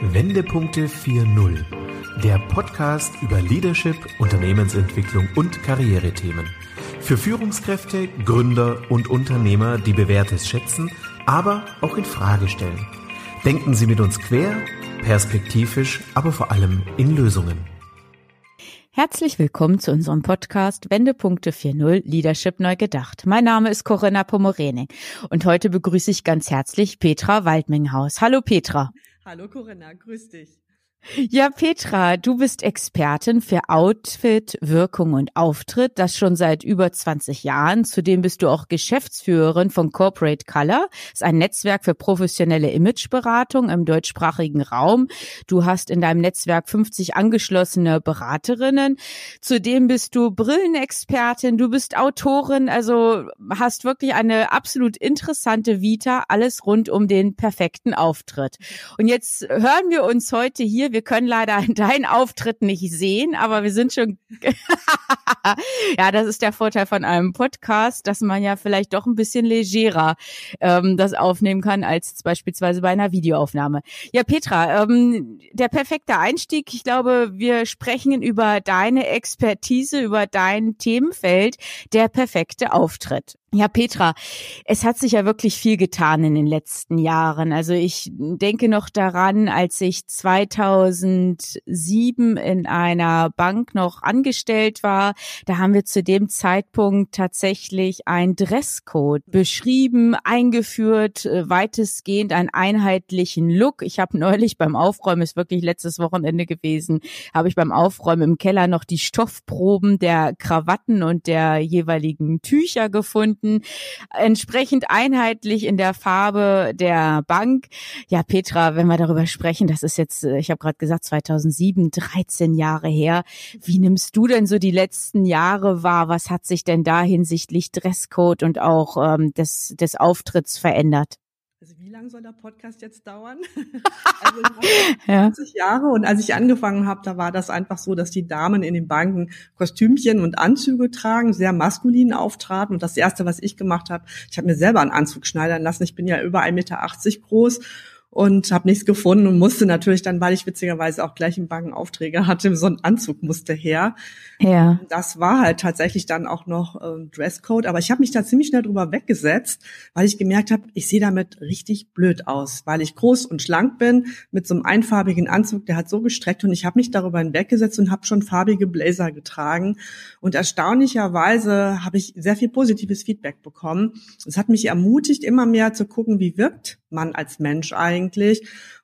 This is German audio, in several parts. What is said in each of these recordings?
Wendepunkte 4.0, der Podcast über Leadership, Unternehmensentwicklung und Karrierethemen. Für Führungskräfte, Gründer und Unternehmer, die Bewährtes schätzen, aber auch in Frage stellen. Denken Sie mit uns quer, perspektivisch, aber vor allem in Lösungen. Herzlich willkommen zu unserem Podcast Wendepunkte 4.0 Leadership neu gedacht. Mein Name ist Corinna Pomorening und heute begrüße ich ganz herzlich Petra Waldminghaus. Hallo Petra. Hallo Corinna, grüß dich. Ja, Petra, du bist Expertin für Outfit, Wirkung und Auftritt, das schon seit über 20 Jahren. Zudem bist du auch Geschäftsführerin von Corporate Color, das ist ein Netzwerk für professionelle Imageberatung im deutschsprachigen Raum. Du hast in deinem Netzwerk 50 angeschlossene Beraterinnen. Zudem bist du Brillenexpertin, du bist Autorin, also hast wirklich eine absolut interessante Vita, alles rund um den perfekten Auftritt. Und jetzt hören wir uns heute hier wir können leider deinen Auftritt nicht sehen, aber wir sind schon. ja, das ist der Vorteil von einem Podcast, dass man ja vielleicht doch ein bisschen legerer ähm, das aufnehmen kann als beispielsweise bei einer Videoaufnahme. Ja, Petra, ähm, der perfekte Einstieg. Ich glaube, wir sprechen über deine Expertise, über dein Themenfeld, der perfekte Auftritt. Ja, Petra, es hat sich ja wirklich viel getan in den letzten Jahren. Also ich denke noch daran, als ich 2007 in einer Bank noch angestellt war, da haben wir zu dem Zeitpunkt tatsächlich ein Dresscode beschrieben, eingeführt, äh, weitestgehend einen einheitlichen Look. Ich habe neulich beim Aufräumen, ist wirklich letztes Wochenende gewesen, habe ich beim Aufräumen im Keller noch die Stoffproben der Krawatten und der jeweiligen Tücher gefunden Kunden, entsprechend einheitlich in der Farbe der Bank. Ja, Petra, wenn wir darüber sprechen, das ist jetzt, äh, ich habe gerade gesagt, 2007, 13 Jahre her. Wie nimmst du denn so die letzten Jahre wahr? Was hat sich denn da hinsichtlich Dresscode und auch ähm, des, des Auftritts verändert? Also wie lange soll der Podcast jetzt dauern? also ja. 20 Jahre und als ich angefangen habe, da war das einfach so, dass die Damen in den Banken Kostümchen und Anzüge tragen, sehr maskulin auftraten und das erste, was ich gemacht habe, ich habe mir selber einen Anzug schneidern lassen. Ich bin ja über 1,80 Meter groß und habe nichts gefunden und musste natürlich dann, weil ich witzigerweise auch gleich im Banken Aufträge hatte, so ein Anzug musste her. Ja. Das war halt tatsächlich dann auch noch ähm, Dresscode, aber ich habe mich da ziemlich schnell drüber weggesetzt, weil ich gemerkt habe, ich sehe damit richtig blöd aus, weil ich groß und schlank bin mit so einem einfarbigen Anzug, der hat so gestreckt und ich habe mich darüber hinweggesetzt und habe schon farbige Blazer getragen und erstaunlicherweise habe ich sehr viel positives Feedback bekommen. Es hat mich ermutigt, immer mehr zu gucken, wie wirkt man als Mensch eigentlich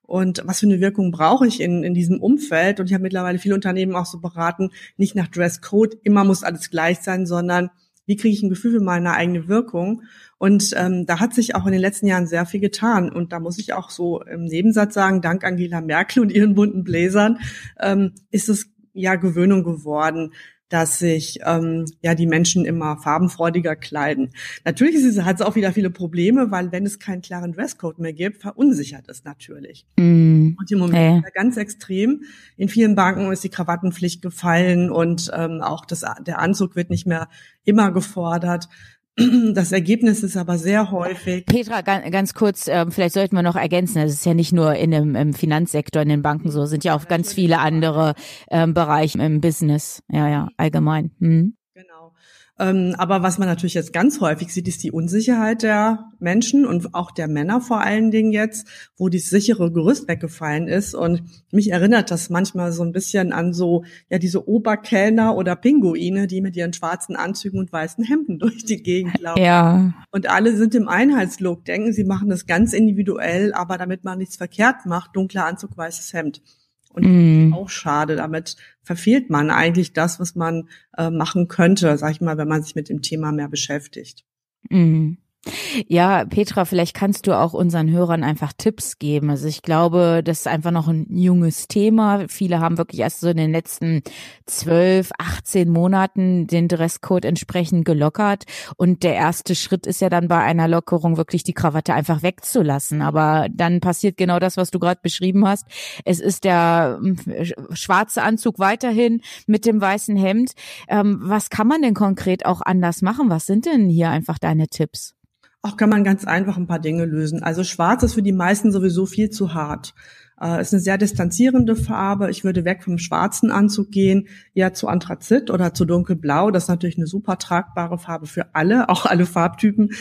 und was für eine Wirkung brauche ich in, in diesem Umfeld. Und ich habe mittlerweile viele Unternehmen auch so beraten, nicht nach Dresscode, immer muss alles gleich sein, sondern wie kriege ich ein Gefühl für meine eigene Wirkung? Und ähm, da hat sich auch in den letzten Jahren sehr viel getan. Und da muss ich auch so im Nebensatz sagen, dank Angela Merkel und ihren bunten Bläsern ähm, ist es ja Gewöhnung geworden, dass sich ähm, ja die Menschen immer farbenfreudiger kleiden. Natürlich hat es auch wieder viele Probleme, weil wenn es keinen klaren Dresscode mehr gibt, verunsichert es natürlich. Mm. Und im Moment äh. ganz extrem. In vielen Banken ist die Krawattenpflicht gefallen und ähm, auch das, der Anzug wird nicht mehr immer gefordert. Das Ergebnis ist aber sehr häufig. Petra, ganz, ganz kurz, ähm, vielleicht sollten wir noch ergänzen, es ist ja nicht nur in dem im Finanzsektor, in den Banken so, sind ja auch ganz viele andere ähm, Bereiche im Business, ja, ja, allgemein. Hm. Ähm, aber was man natürlich jetzt ganz häufig sieht, ist die Unsicherheit der Menschen und auch der Männer vor allen Dingen jetzt, wo die sichere Gerüst weggefallen ist. Und mich erinnert das manchmal so ein bisschen an so, ja, diese Oberkellner oder Pinguine, die mit ihren schwarzen Anzügen und weißen Hemden durch die Gegend laufen. Ja. Und alle sind im Einheitslook, denken, sie machen das ganz individuell, aber damit man nichts verkehrt macht, dunkler Anzug, weißes Hemd. Und mm. auch schade. Damit verfehlt man eigentlich das, was man äh, machen könnte, sag ich mal, wenn man sich mit dem Thema mehr beschäftigt. Mm. Ja, Petra, vielleicht kannst du auch unseren Hörern einfach Tipps geben. Also ich glaube, das ist einfach noch ein junges Thema. Viele haben wirklich erst so in den letzten zwölf, 18 Monaten den Dresscode entsprechend gelockert. Und der erste Schritt ist ja dann bei einer Lockerung wirklich die Krawatte einfach wegzulassen. Aber dann passiert genau das, was du gerade beschrieben hast. Es ist der hm, schwarze Anzug weiterhin mit dem weißen Hemd. Ähm, was kann man denn konkret auch anders machen? Was sind denn hier einfach deine Tipps? Auch kann man ganz einfach ein paar Dinge lösen. Also schwarz ist für die meisten sowieso viel zu hart. Äh, ist eine sehr distanzierende Farbe. Ich würde weg vom schwarzen Anzug gehen, eher zu Anthrazit oder zu dunkelblau. Das ist natürlich eine super tragbare Farbe für alle, auch alle Farbtypen.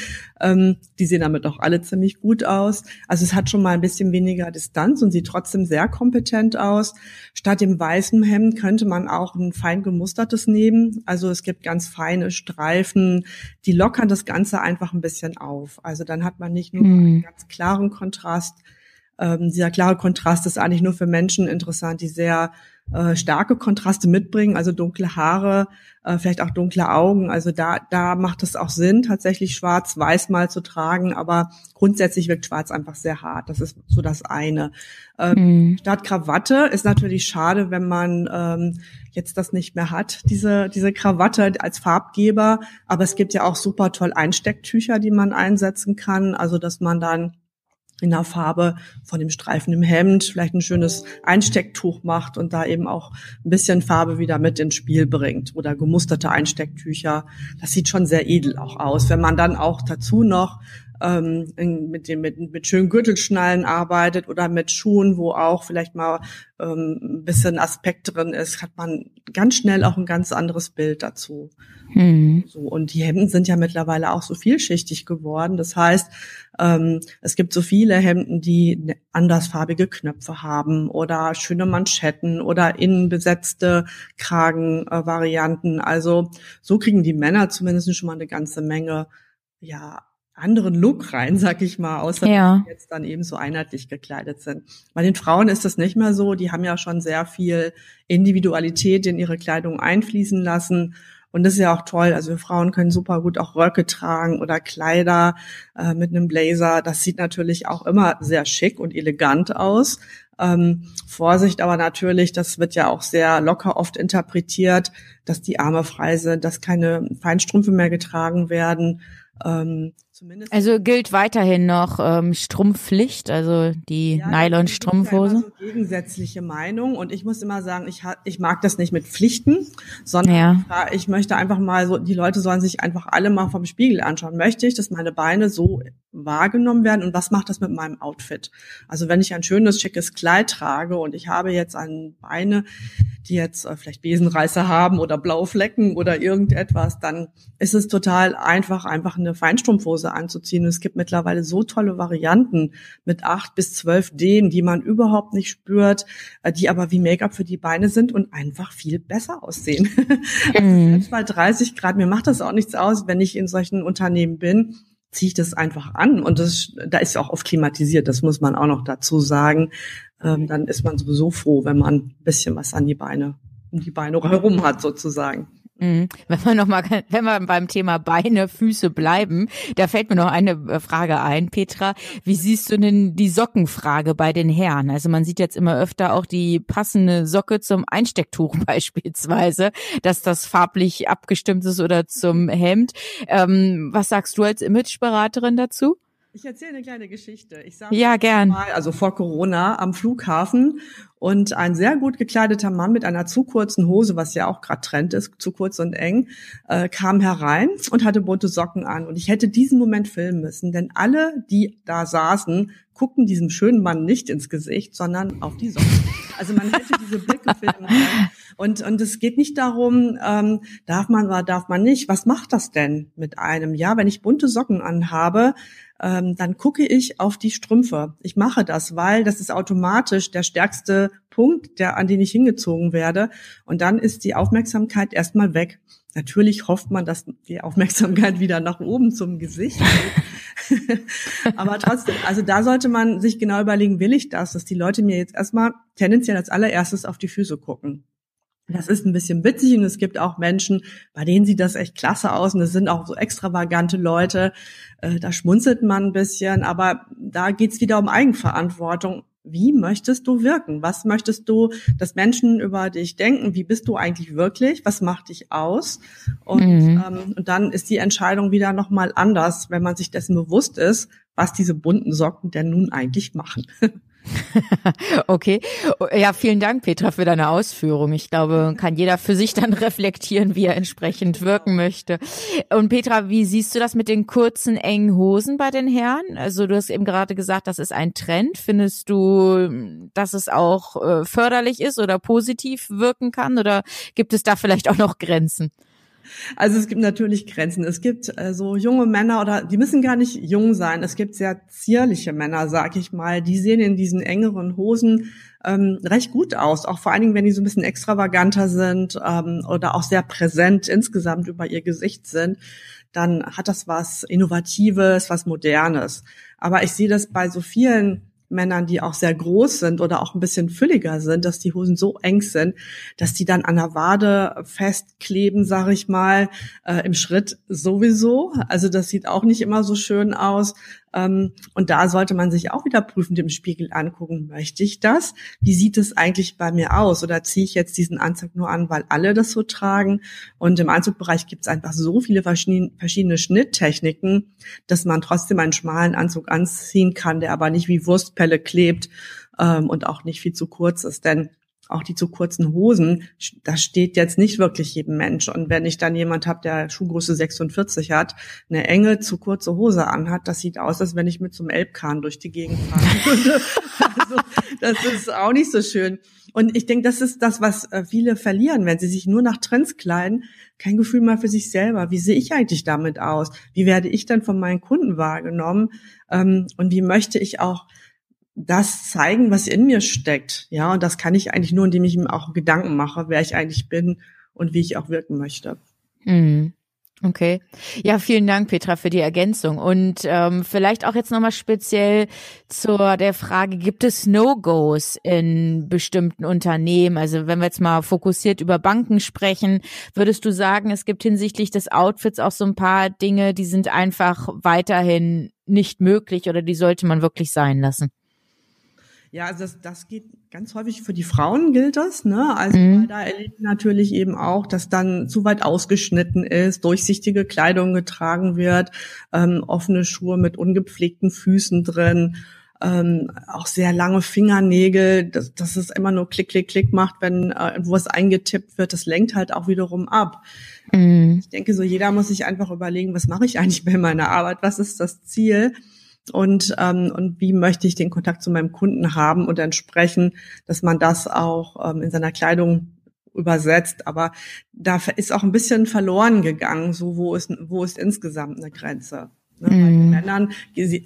Ähm, die sehen damit auch alle ziemlich gut aus. Also es hat schon mal ein bisschen weniger Distanz und sieht trotzdem sehr kompetent aus. Statt dem weißen Hemd könnte man auch ein fein gemustertes nehmen. Also es gibt ganz feine Streifen, die lockern das Ganze einfach ein bisschen auf. Also dann hat man nicht nur mhm. einen ganz klaren Kontrast, ähm, dieser klare Kontrast ist eigentlich nur für Menschen interessant, die sehr äh, starke Kontraste mitbringen, also dunkle Haare, äh, vielleicht auch dunkle Augen. Also da, da macht es auch Sinn, tatsächlich schwarz-weiß mal zu tragen, aber grundsätzlich wirkt schwarz einfach sehr hart. Das ist so das eine. Ähm, mhm. Statt Krawatte ist natürlich schade, wenn man ähm, jetzt das nicht mehr hat, diese, diese Krawatte als Farbgeber. Aber es gibt ja auch super toll Einstecktücher, die man einsetzen kann. Also dass man dann in der Farbe von dem Streifen im Hemd vielleicht ein schönes Einstecktuch macht und da eben auch ein bisschen Farbe wieder mit ins Spiel bringt oder gemusterte Einstecktücher. Das sieht schon sehr edel auch aus. Wenn man dann auch dazu noch ähm, mit, dem, mit, mit schönen Gürtelschnallen arbeitet oder mit Schuhen, wo auch vielleicht mal ähm, ein bisschen Aspekt drin ist, hat man ganz schnell auch ein ganz anderes Bild dazu. Mhm. So, und die Hemden sind ja mittlerweile auch so vielschichtig geworden. Das heißt, ähm, es gibt so viele Hemden, die ne, andersfarbige Knöpfe haben oder schöne Manschetten oder innenbesetzte Kragenvarianten. Äh, also so kriegen die Männer zumindest schon mal eine ganze Menge ja anderen Look rein, sag ich mal, außer ja. dass sie jetzt dann eben so einheitlich gekleidet sind. Bei den Frauen ist das nicht mehr so. Die haben ja schon sehr viel Individualität in ihre Kleidung einfließen lassen. Und das ist ja auch toll. Also wir Frauen können super gut auch Röcke tragen oder Kleider äh, mit einem Blazer. Das sieht natürlich auch immer sehr schick und elegant aus. Ähm, Vorsicht aber natürlich, das wird ja auch sehr locker oft interpretiert, dass die Arme frei sind, dass keine Feinstrümpfe mehr getragen werden. Ähm, Zumindest also gilt weiterhin noch ähm, Strumpfpflicht, also die ja, Nylon-Strumpfhose. Ja so gegensätzliche Meinung und ich muss immer sagen, ich, ich mag das nicht mit Pflichten, sondern ja. ich möchte einfach mal so, die Leute sollen sich einfach alle mal vom Spiegel anschauen. Möchte ich, dass meine Beine so wahrgenommen werden und was macht das mit meinem Outfit? Also wenn ich ein schönes, schickes Kleid trage und ich habe jetzt an Beine, die jetzt äh, vielleicht Besenreißer haben oder Blauflecken oder irgendetwas, dann ist es total einfach, einfach eine Feinstrumpfhose anzuziehen. Und es gibt mittlerweile so tolle Varianten mit acht bis zwölf Dehnen, die man überhaupt nicht spürt, äh, die aber wie Make-up für die Beine sind und einfach viel besser aussehen. Mhm. Also bei 30 Grad, mir macht das auch nichts aus, wenn ich in solchen Unternehmen bin ziehe ich das einfach an und das, da ist ja auch oft klimatisiert, das muss man auch noch dazu sagen. Ähm, dann ist man sowieso froh, wenn man ein bisschen was an die Beine, um die Beine herum hat sozusagen. Mhm. Wenn wir noch mal, wenn wir beim Thema Beine, Füße bleiben, da fällt mir noch eine äh, Frage ein, Petra. Wie siehst du denn die Sockenfrage bei den Herren? Also man sieht jetzt immer öfter auch die passende Socke zum Einstecktuch beispielsweise, dass das farblich abgestimmt ist oder zum Hemd. Ähm, was sagst du als Imageberaterin dazu? Ich erzähle eine kleine Geschichte. Ich saß ja, gern. Mal, also vor Corona am Flughafen und ein sehr gut gekleideter Mann mit einer zu kurzen Hose, was ja auch gerade Trend ist, zu kurz und eng, äh, kam herein und hatte bunte Socken an. Und ich hätte diesen Moment filmen müssen, denn alle, die da saßen, guckten diesem schönen Mann nicht ins Gesicht, sondern auf die Socken. Also man hätte diese Blicke filmen können. Und, und es geht nicht darum, ähm, darf man oder darf man nicht. Was macht das denn mit einem? Ja, wenn ich bunte Socken anhabe, ähm, dann gucke ich auf die Strümpfe. Ich mache das, weil das ist automatisch der stärkste Punkt, der, an den ich hingezogen werde. Und dann ist die Aufmerksamkeit erstmal weg. Natürlich hofft man, dass die Aufmerksamkeit wieder nach oben zum Gesicht geht. Aber trotzdem, also da sollte man sich genau überlegen, will ich das, dass die Leute mir jetzt erstmal tendenziell als allererstes auf die Füße gucken. Das ist ein bisschen witzig und es gibt auch Menschen, bei denen sieht das echt klasse aus und es sind auch so extravagante Leute. Äh, da schmunzelt man ein bisschen, aber da geht's wieder um Eigenverantwortung. Wie möchtest du wirken? Was möchtest du, dass Menschen über dich denken? Wie bist du eigentlich wirklich? Was macht dich aus? Und, mhm. ähm, und dann ist die Entscheidung wieder nochmal anders, wenn man sich dessen bewusst ist, was diese bunten Socken denn nun eigentlich machen. okay. Ja, vielen Dank, Petra, für deine Ausführung. Ich glaube, kann jeder für sich dann reflektieren, wie er entsprechend genau. wirken möchte. Und Petra, wie siehst du das mit den kurzen, engen Hosen bei den Herren? Also du hast eben gerade gesagt, das ist ein Trend. Findest du, dass es auch äh, förderlich ist oder positiv wirken kann? Oder gibt es da vielleicht auch noch Grenzen? Also es gibt natürlich Grenzen. Es gibt äh, so junge Männer oder die müssen gar nicht jung sein. Es gibt sehr zierliche Männer, sag ich mal. Die sehen in diesen engeren Hosen ähm, recht gut aus. Auch vor allen Dingen, wenn die so ein bisschen extravaganter sind ähm, oder auch sehr präsent insgesamt über ihr Gesicht sind, dann hat das was Innovatives, was Modernes. Aber ich sehe das bei so vielen Männern, die auch sehr groß sind oder auch ein bisschen fülliger sind, dass die Hosen so eng sind, dass die dann an der Wade festkleben, sage ich mal, äh, im Schritt sowieso. Also das sieht auch nicht immer so schön aus. Ähm, und da sollte man sich auch wieder prüfend im Spiegel angucken, möchte ich das? Wie sieht es eigentlich bei mir aus? Oder ziehe ich jetzt diesen Anzug nur an, weil alle das so tragen? Und im Anzugbereich gibt es einfach so viele verschiedene Schnitttechniken, dass man trotzdem einen schmalen Anzug anziehen kann, der aber nicht wie Wurstpelle klebt ähm, und auch nicht viel zu kurz ist. Denn auch die zu kurzen Hosen, das steht jetzt nicht wirklich jedem Mensch. Und wenn ich dann jemand habe, der Schuhgröße 46 hat, eine enge, zu kurze Hose anhat, das sieht aus, als wenn ich mit so einem Elbkahn durch die Gegend würde. also, das ist auch nicht so schön. Und ich denke, das ist das, was äh, viele verlieren, wenn sie sich nur nach Trends kleiden, kein Gefühl mehr für sich selber. Wie sehe ich eigentlich damit aus? Wie werde ich dann von meinen Kunden wahrgenommen? Ähm, und wie möchte ich auch das zeigen, was in mir steckt. Ja, und das kann ich eigentlich nur, indem ich mir auch Gedanken mache, wer ich eigentlich bin und wie ich auch wirken möchte. Mhm. Okay. Ja, vielen Dank, Petra, für die Ergänzung. Und ähm, vielleicht auch jetzt nochmal speziell zur der Frage, gibt es No-Gos in bestimmten Unternehmen? Also wenn wir jetzt mal fokussiert über Banken sprechen, würdest du sagen, es gibt hinsichtlich des Outfits auch so ein paar Dinge, die sind einfach weiterhin nicht möglich oder die sollte man wirklich sein lassen? Ja, also das, das geht ganz häufig für die Frauen gilt das, ne? Also mhm. da erlebt natürlich eben auch, dass dann zu weit ausgeschnitten ist, durchsichtige Kleidung getragen wird, ähm, offene Schuhe mit ungepflegten Füßen drin, ähm, auch sehr lange Fingernägel, dass, dass es immer nur Klick, Klick, Klick macht, wenn äh, wo es eingetippt wird. Das lenkt halt auch wiederum ab. Mhm. Ich denke, so jeder muss sich einfach überlegen, was mache ich eigentlich bei meiner Arbeit? Was ist das Ziel? Und, ähm, und wie möchte ich den Kontakt zu meinem Kunden haben und entsprechen, dass man das auch ähm, in seiner Kleidung übersetzt. Aber da ist auch ein bisschen verloren gegangen, so wo ist, wo ist insgesamt eine Grenze. Ne? Mm. Bei den mhm. Männern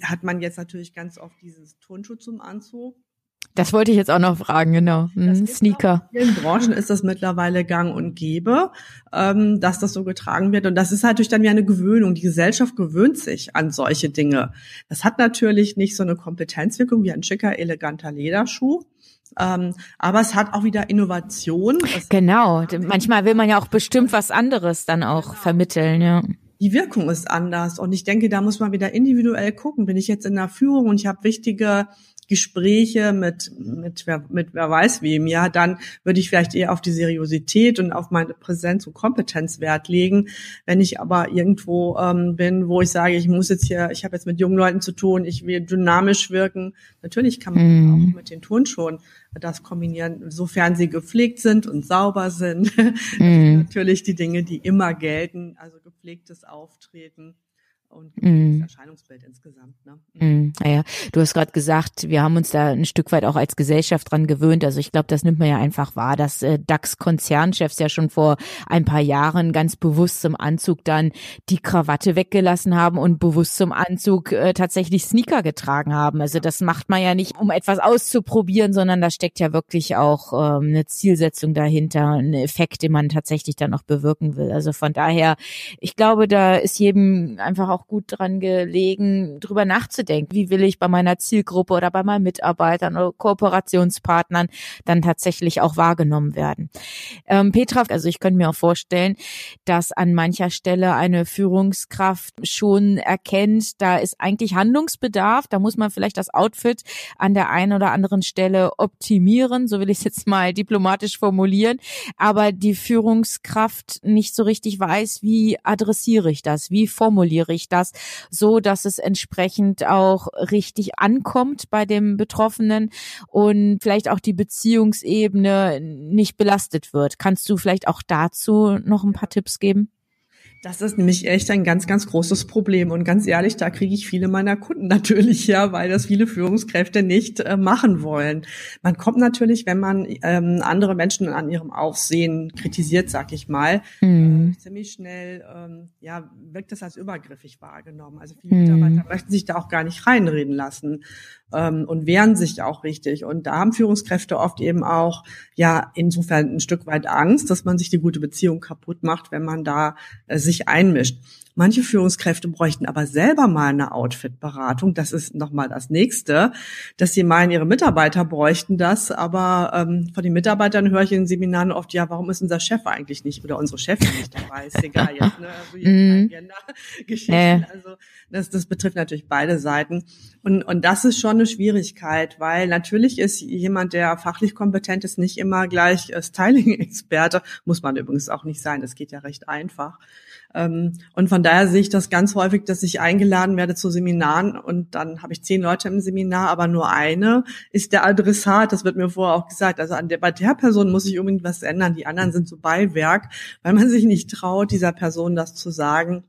hat man jetzt natürlich ganz oft dieses Turnschuh zum Anzug. Das wollte ich jetzt auch noch fragen, genau. Mhm, Sneaker. In vielen Branchen ist das mittlerweile gang und gäbe, ähm, dass das so getragen wird. Und das ist durch dann wie eine Gewöhnung. Die Gesellschaft gewöhnt sich an solche Dinge. Das hat natürlich nicht so eine Kompetenzwirkung wie ein schicker, eleganter Lederschuh. Ähm, aber es hat auch wieder Innovation. Es genau. Manchmal will man ja auch bestimmt was anderes dann auch genau. vermitteln, ja die Wirkung ist anders. Und ich denke, da muss man wieder individuell gucken. Bin ich jetzt in der Führung und ich habe wichtige Gespräche mit, mit, wer, mit wer weiß wem, ja, dann würde ich vielleicht eher auf die Seriosität und auf meine Präsenz und Kompetenz Wert legen. Wenn ich aber irgendwo ähm, bin, wo ich sage, ich muss jetzt hier, ich habe jetzt mit jungen Leuten zu tun, ich will dynamisch wirken, natürlich kann man mm. auch mit den Turnschuhen das kombinieren, sofern sie gepflegt sind und sauber sind. Mm. sind natürlich die Dinge, die immer gelten, also gepflegtes Auftreten und mm. das Erscheinungsbild insgesamt. Ne? Mm. Naja, du hast gerade gesagt, wir haben uns da ein Stück weit auch als Gesellschaft dran gewöhnt. Also ich glaube, das nimmt man ja einfach wahr, dass äh, DAX-Konzernchefs ja schon vor ein paar Jahren ganz bewusst zum Anzug dann die Krawatte weggelassen haben und bewusst zum Anzug äh, tatsächlich Sneaker getragen haben. Also das macht man ja nicht, um etwas auszuprobieren, sondern da steckt ja wirklich auch ähm, eine Zielsetzung dahinter, ein Effekt, den man tatsächlich dann noch bewirken will. Also von daher, ich glaube, da ist jedem einfach auch auch gut dran gelegen, drüber nachzudenken. Wie will ich bei meiner Zielgruppe oder bei meinen Mitarbeitern oder Kooperationspartnern dann tatsächlich auch wahrgenommen werden? Ähm, Petra, also ich könnte mir auch vorstellen, dass an mancher Stelle eine Führungskraft schon erkennt, da ist eigentlich Handlungsbedarf. Da muss man vielleicht das Outfit an der einen oder anderen Stelle optimieren. So will ich es jetzt mal diplomatisch formulieren. Aber die Führungskraft nicht so richtig weiß, wie adressiere ich das? Wie formuliere ich das so, dass es entsprechend auch richtig ankommt bei dem Betroffenen und vielleicht auch die Beziehungsebene nicht belastet wird. Kannst du vielleicht auch dazu noch ein paar Tipps geben? Das ist nämlich echt ein ganz, ganz großes Problem. Und ganz ehrlich, da kriege ich viele meiner Kunden natürlich her, weil das viele Führungskräfte nicht äh, machen wollen. Man kommt natürlich, wenn man ähm, andere Menschen an ihrem Aufsehen kritisiert, sag ich mal, mhm. äh, ziemlich schnell, ähm, ja, wirkt das als übergriffig wahrgenommen. Also viele mhm. Mitarbeiter möchten sich da auch gar nicht reinreden lassen ähm, und wehren sich auch richtig. Und da haben Führungskräfte oft eben auch, ja, insofern ein Stück weit Angst, dass man sich die gute Beziehung kaputt macht, wenn man da äh, sich einmischt. Manche Führungskräfte bräuchten aber selber mal eine Outfit-Beratung. Das ist nochmal das Nächste, dass sie meinen, ihre Mitarbeiter bräuchten das. Aber ähm, von den Mitarbeitern höre ich in den Seminaren oft, ja, warum ist unser Chef eigentlich nicht oder unsere Chefin nicht dabei? Ist egal jetzt, ne? Also mhm. Geschichten. Äh. Also das, das betrifft natürlich beide Seiten. Und, und das ist schon eine Schwierigkeit, weil natürlich ist jemand, der fachlich kompetent ist, nicht immer gleich äh, Styling-Experte. Muss man übrigens auch nicht sein. Das geht ja recht einfach. Ähm, und von daher sehe ich das ganz häufig, dass ich eingeladen werde zu Seminaren und dann habe ich zehn Leute im Seminar, aber nur eine ist der Adressat. Das wird mir vorher auch gesagt. Also an der, bei der Person muss ich unbedingt was ändern. Die anderen sind so Beiwerk, weil man sich nicht traut, dieser Person das zu sagen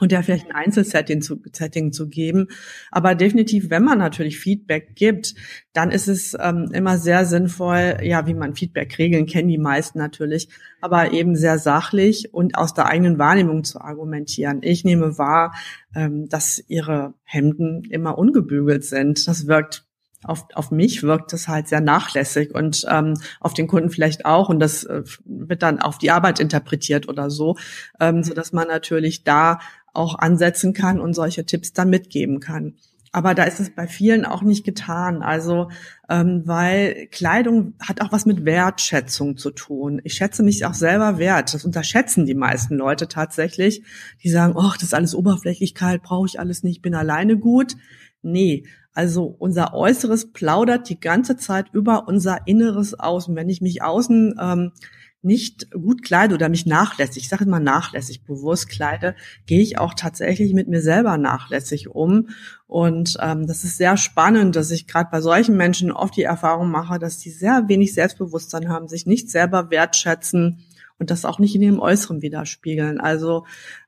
und der vielleicht ein Einzelsetting zu, Setting zu geben. Aber definitiv, wenn man natürlich Feedback gibt, dann ist es ähm, immer sehr sinnvoll, ja, wie man Feedback regeln, kennen die meisten natürlich, aber eben sehr sachlich und aus der eigenen Wahrnehmung zu argumentieren. Ich nehme wahr, ähm, dass ihre Hemden immer ungebügelt sind. Das wirkt auf, auf mich wirkt das halt sehr nachlässig und ähm, auf den Kunden vielleicht auch und das äh, wird dann auf die Arbeit interpretiert oder so, ähm, so dass man natürlich da auch ansetzen kann und solche Tipps dann mitgeben kann. Aber da ist es bei vielen auch nicht getan. Also, ähm, weil Kleidung hat auch was mit Wertschätzung zu tun. Ich schätze mich auch selber wert. Das unterschätzen die meisten Leute tatsächlich. Die sagen, ach, das ist alles Oberflächlichkeit, brauche ich alles nicht, bin alleine gut. Nee, also unser Äußeres plaudert die ganze Zeit über unser Inneres aus. Und wenn ich mich außen ähm, nicht gut kleide oder mich nachlässig, ich sage immer nachlässig bewusst kleide, gehe ich auch tatsächlich mit mir selber nachlässig um. Und ähm, das ist sehr spannend, dass ich gerade bei solchen Menschen oft die Erfahrung mache, dass die sehr wenig Selbstbewusstsein haben, sich nicht selber wertschätzen und das auch nicht in ihrem Äußeren widerspiegeln. Also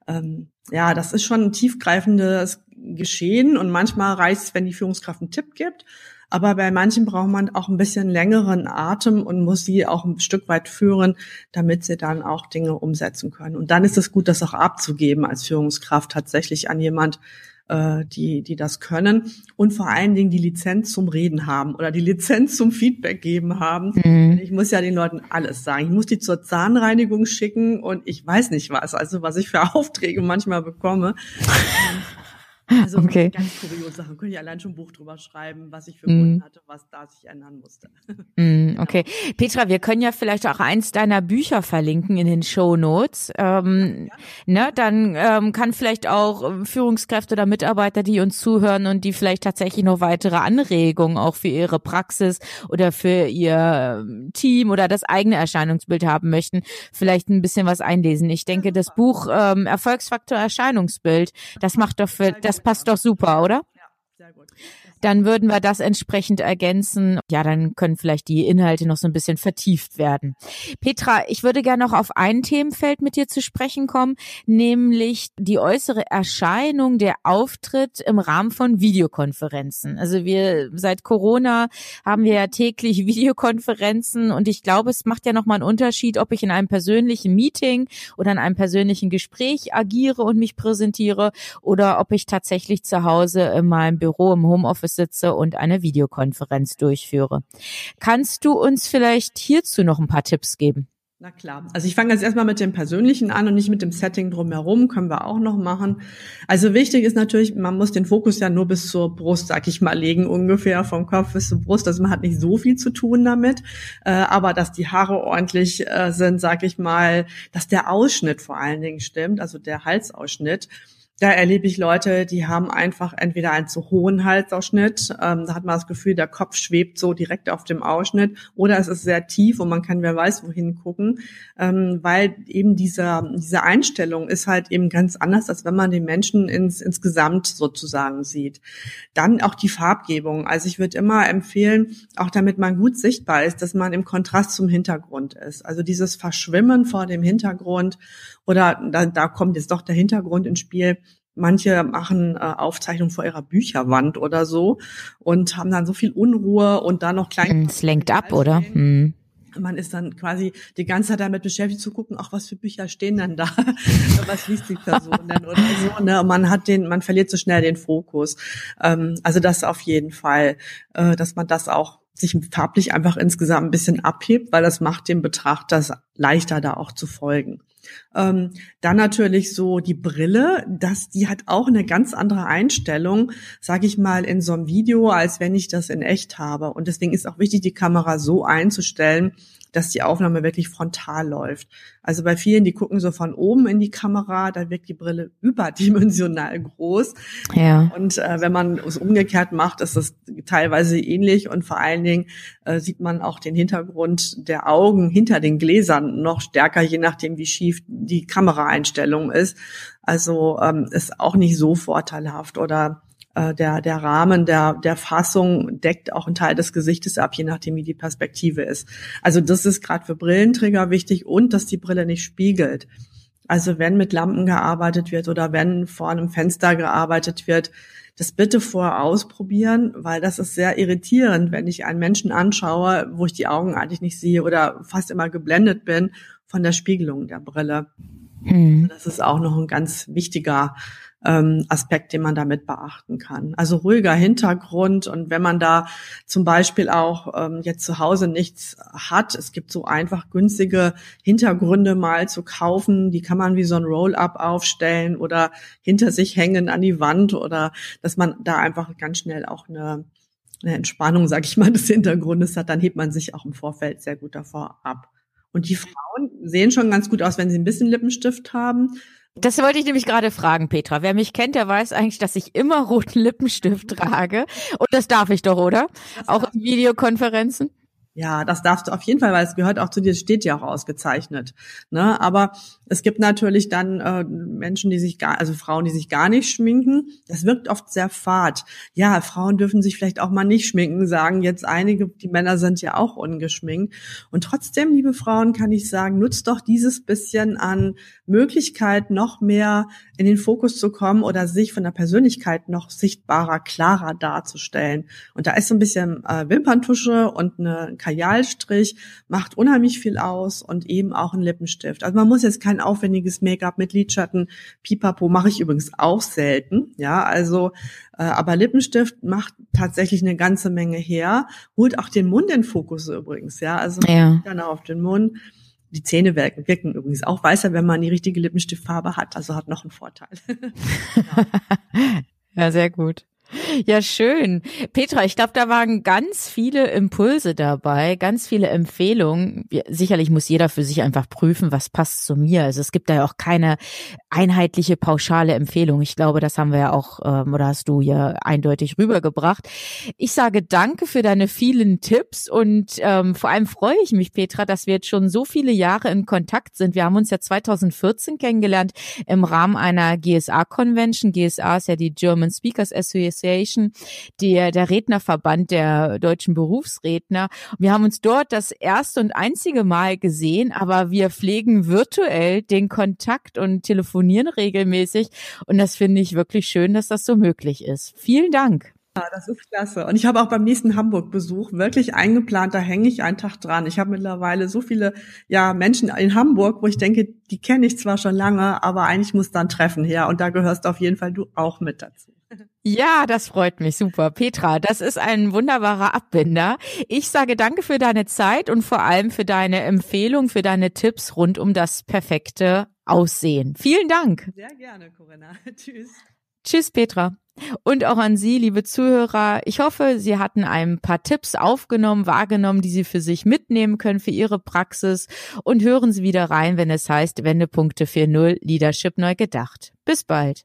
ähm, ja, das ist schon ein tiefgreifendes Geschehen und manchmal reicht es, wenn die Führungskraft einen Tipp gibt. Aber bei manchen braucht man auch ein bisschen längeren Atem und muss sie auch ein Stück weit führen, damit sie dann auch Dinge umsetzen können. Und dann ist es gut, das auch abzugeben als Führungskraft tatsächlich an jemand, äh, die, die das können und vor allen Dingen die Lizenz zum Reden haben oder die Lizenz zum Feedback geben haben. Mhm. Ich muss ja den Leuten alles sagen. Ich muss die zur Zahnreinigung schicken und ich weiß nicht was, also was ich für Aufträge manchmal bekomme. Also okay. ganz kuriose Sachen. Könnte ich allein schon ein Buch drüber schreiben, was ich für mm. Kunden hatte, was da sich ändern musste. Mm, okay. Genau. Petra, wir können ja vielleicht auch eins deiner Bücher verlinken in den Show Notes. Ähm, ja, ne, dann ähm, kann vielleicht auch ähm, Führungskräfte oder Mitarbeiter, die uns zuhören und die vielleicht tatsächlich noch weitere Anregungen auch für ihre Praxis oder für ihr ähm, Team oder das eigene Erscheinungsbild haben möchten, vielleicht ein bisschen was einlesen. Ich denke, das Buch ähm, Erfolgsfaktor Erscheinungsbild, das macht doch für das passt doch super, oder? Ja, sehr gut dann würden wir das entsprechend ergänzen. Ja, dann können vielleicht die Inhalte noch so ein bisschen vertieft werden. Petra, ich würde gerne noch auf ein Themenfeld mit dir zu sprechen kommen, nämlich die äußere Erscheinung, der Auftritt im Rahmen von Videokonferenzen. Also wir seit Corona haben wir ja täglich Videokonferenzen und ich glaube, es macht ja nochmal einen Unterschied, ob ich in einem persönlichen Meeting oder in einem persönlichen Gespräch agiere und mich präsentiere oder ob ich tatsächlich zu Hause in meinem Büro im Homeoffice sitze und eine Videokonferenz durchführe. Kannst du uns vielleicht hierzu noch ein paar Tipps geben? Na klar. Also ich fange jetzt erstmal mit dem Persönlichen an und nicht mit dem Setting drumherum, können wir auch noch machen. Also wichtig ist natürlich, man muss den Fokus ja nur bis zur Brust, sag ich mal, legen, ungefähr vom Kopf bis zur Brust. Also man hat nicht so viel zu tun damit. Äh, aber dass die Haare ordentlich äh, sind, sag ich mal, dass der Ausschnitt vor allen Dingen stimmt, also der Halsausschnitt da erlebe ich Leute, die haben einfach entweder einen zu hohen Halsausschnitt, ähm, da hat man das Gefühl, der Kopf schwebt so direkt auf dem Ausschnitt, oder es ist sehr tief und man kann wer weiß wohin gucken, ähm, weil eben dieser, diese Einstellung ist halt eben ganz anders, als wenn man den Menschen ins, insgesamt sozusagen sieht. Dann auch die Farbgebung. Also ich würde immer empfehlen, auch damit man gut sichtbar ist, dass man im Kontrast zum Hintergrund ist. Also dieses Verschwimmen vor dem Hintergrund oder da, da kommt jetzt doch der Hintergrund ins Spiel. Manche machen äh, Aufzeichnungen vor ihrer Bücherwand oder so und haben dann so viel Unruhe und dann noch klein. Es lenkt ab, oder? Hm. Man ist dann quasi die ganze Zeit damit beschäftigt zu gucken, ach, was für Bücher stehen denn da? was liest die Person denn oder so, ne? Und man hat den, man verliert so schnell den Fokus. Ähm, also das auf jeden Fall, äh, dass man das auch sich farblich einfach insgesamt ein bisschen abhebt, weil das macht dem Betrachter leichter, da auch zu folgen. Ähm, dann natürlich so die Brille, dass die hat auch eine ganz andere Einstellung, sage ich mal, in so einem Video, als wenn ich das in echt habe. Und deswegen ist auch wichtig, die Kamera so einzustellen, dass die Aufnahme wirklich frontal läuft. Also bei vielen, die gucken so von oben in die Kamera, da wirkt die Brille überdimensional groß. Ja. Und äh, wenn man es umgekehrt macht, ist das teilweise ähnlich und vor allen Dingen äh, sieht man auch den Hintergrund der Augen hinter den Gläsern noch stärker, je nachdem, wie schief die Kameraeinstellung ist. Also ähm, ist auch nicht so vorteilhaft oder äh, der, der Rahmen der, der Fassung deckt auch einen Teil des Gesichtes ab, je nachdem, wie die Perspektive ist. Also das ist gerade für Brillenträger wichtig und dass die Brille nicht spiegelt. Also wenn mit Lampen gearbeitet wird oder wenn vor einem Fenster gearbeitet wird, das bitte vorher ausprobieren, weil das ist sehr irritierend, wenn ich einen Menschen anschaue, wo ich die Augen eigentlich nicht sehe oder fast immer geblendet bin von der Spiegelung der Brille. Mhm. Das ist auch noch ein ganz wichtiger ähm, Aspekt, den man damit beachten kann. Also ruhiger Hintergrund und wenn man da zum Beispiel auch ähm, jetzt zu Hause nichts hat, es gibt so einfach günstige Hintergründe mal zu kaufen, die kann man wie so ein Roll-up aufstellen oder hinter sich hängen an die Wand oder dass man da einfach ganz schnell auch eine eine Entspannung, sag ich mal, des Hintergrundes hat, dann hebt man sich auch im Vorfeld sehr gut davor ab. Und die Frauen sehen schon ganz gut aus, wenn sie ein bisschen Lippenstift haben. Das wollte ich nämlich gerade fragen, Petra. Wer mich kennt, der weiß eigentlich, dass ich immer roten Lippenstift trage. Und das darf ich doch, oder? Auch in Videokonferenzen? Ja, das darfst du auf jeden Fall, weil es gehört auch zu dir, steht ja auch ausgezeichnet. Ne? Aber es gibt natürlich dann äh, Menschen, die sich gar, also Frauen, die sich gar nicht schminken. Das wirkt oft sehr fad. Ja, Frauen dürfen sich vielleicht auch mal nicht schminken, sagen jetzt einige, die Männer sind ja auch ungeschminkt. Und trotzdem, liebe Frauen, kann ich sagen, nutzt doch dieses bisschen an Möglichkeit, noch mehr in den Fokus zu kommen oder sich von der Persönlichkeit noch sichtbarer, klarer darzustellen. Und da ist so ein bisschen äh, Wimperntusche und eine Kajalstrich, macht unheimlich viel aus und eben auch ein Lippenstift. Also man muss jetzt kein aufwendiges Make-up mit Lidschatten, Pipapo mache ich übrigens auch selten, ja, also äh, aber Lippenstift macht tatsächlich eine ganze Menge her, holt auch den Mund in Fokus übrigens, ja, also ja. dann auf den Mund. Die Zähne wirken, wirken übrigens auch weißer, wenn man die richtige Lippenstiftfarbe hat, also hat noch einen Vorteil. ja. ja, sehr gut. Ja, schön. Petra, ich glaube, da waren ganz viele Impulse dabei, ganz viele Empfehlungen. Sicherlich muss jeder für sich einfach prüfen, was passt zu mir. Also es gibt da ja auch keine einheitliche, pauschale Empfehlung. Ich glaube, das haben wir ja auch, ähm, oder hast du ja eindeutig rübergebracht. Ich sage danke für deine vielen Tipps und ähm, vor allem freue ich mich, Petra, dass wir jetzt schon so viele Jahre in Kontakt sind. Wir haben uns ja 2014 kennengelernt im Rahmen einer GSA-Convention. GSA ist ja die German Speakers Association Association, der, der Rednerverband der deutschen Berufsredner. Wir haben uns dort das erste und einzige Mal gesehen, aber wir pflegen virtuell den Kontakt und telefonieren regelmäßig. Und das finde ich wirklich schön, dass das so möglich ist. Vielen Dank. Ja, das ist klasse. Und ich habe auch beim nächsten Hamburg-Besuch wirklich eingeplant, da hänge ich einen Tag dran. Ich habe mittlerweile so viele ja, Menschen in Hamburg, wo ich denke, die kenne ich zwar schon lange, aber eigentlich muss dann Treffen her. Und da gehörst auf jeden Fall du auch mit dazu. Ja, das freut mich super. Petra, das ist ein wunderbarer Abbinder. Ich sage danke für deine Zeit und vor allem für deine Empfehlung, für deine Tipps rund um das perfekte Aussehen. Vielen Dank. Sehr gerne, Corinna. Tschüss. Tschüss, Petra. Und auch an Sie, liebe Zuhörer. Ich hoffe, Sie hatten ein paar Tipps aufgenommen, wahrgenommen, die Sie für sich mitnehmen können für Ihre Praxis und hören Sie wieder rein, wenn es heißt Wendepunkte 4.0 Leadership neu gedacht. Bis bald.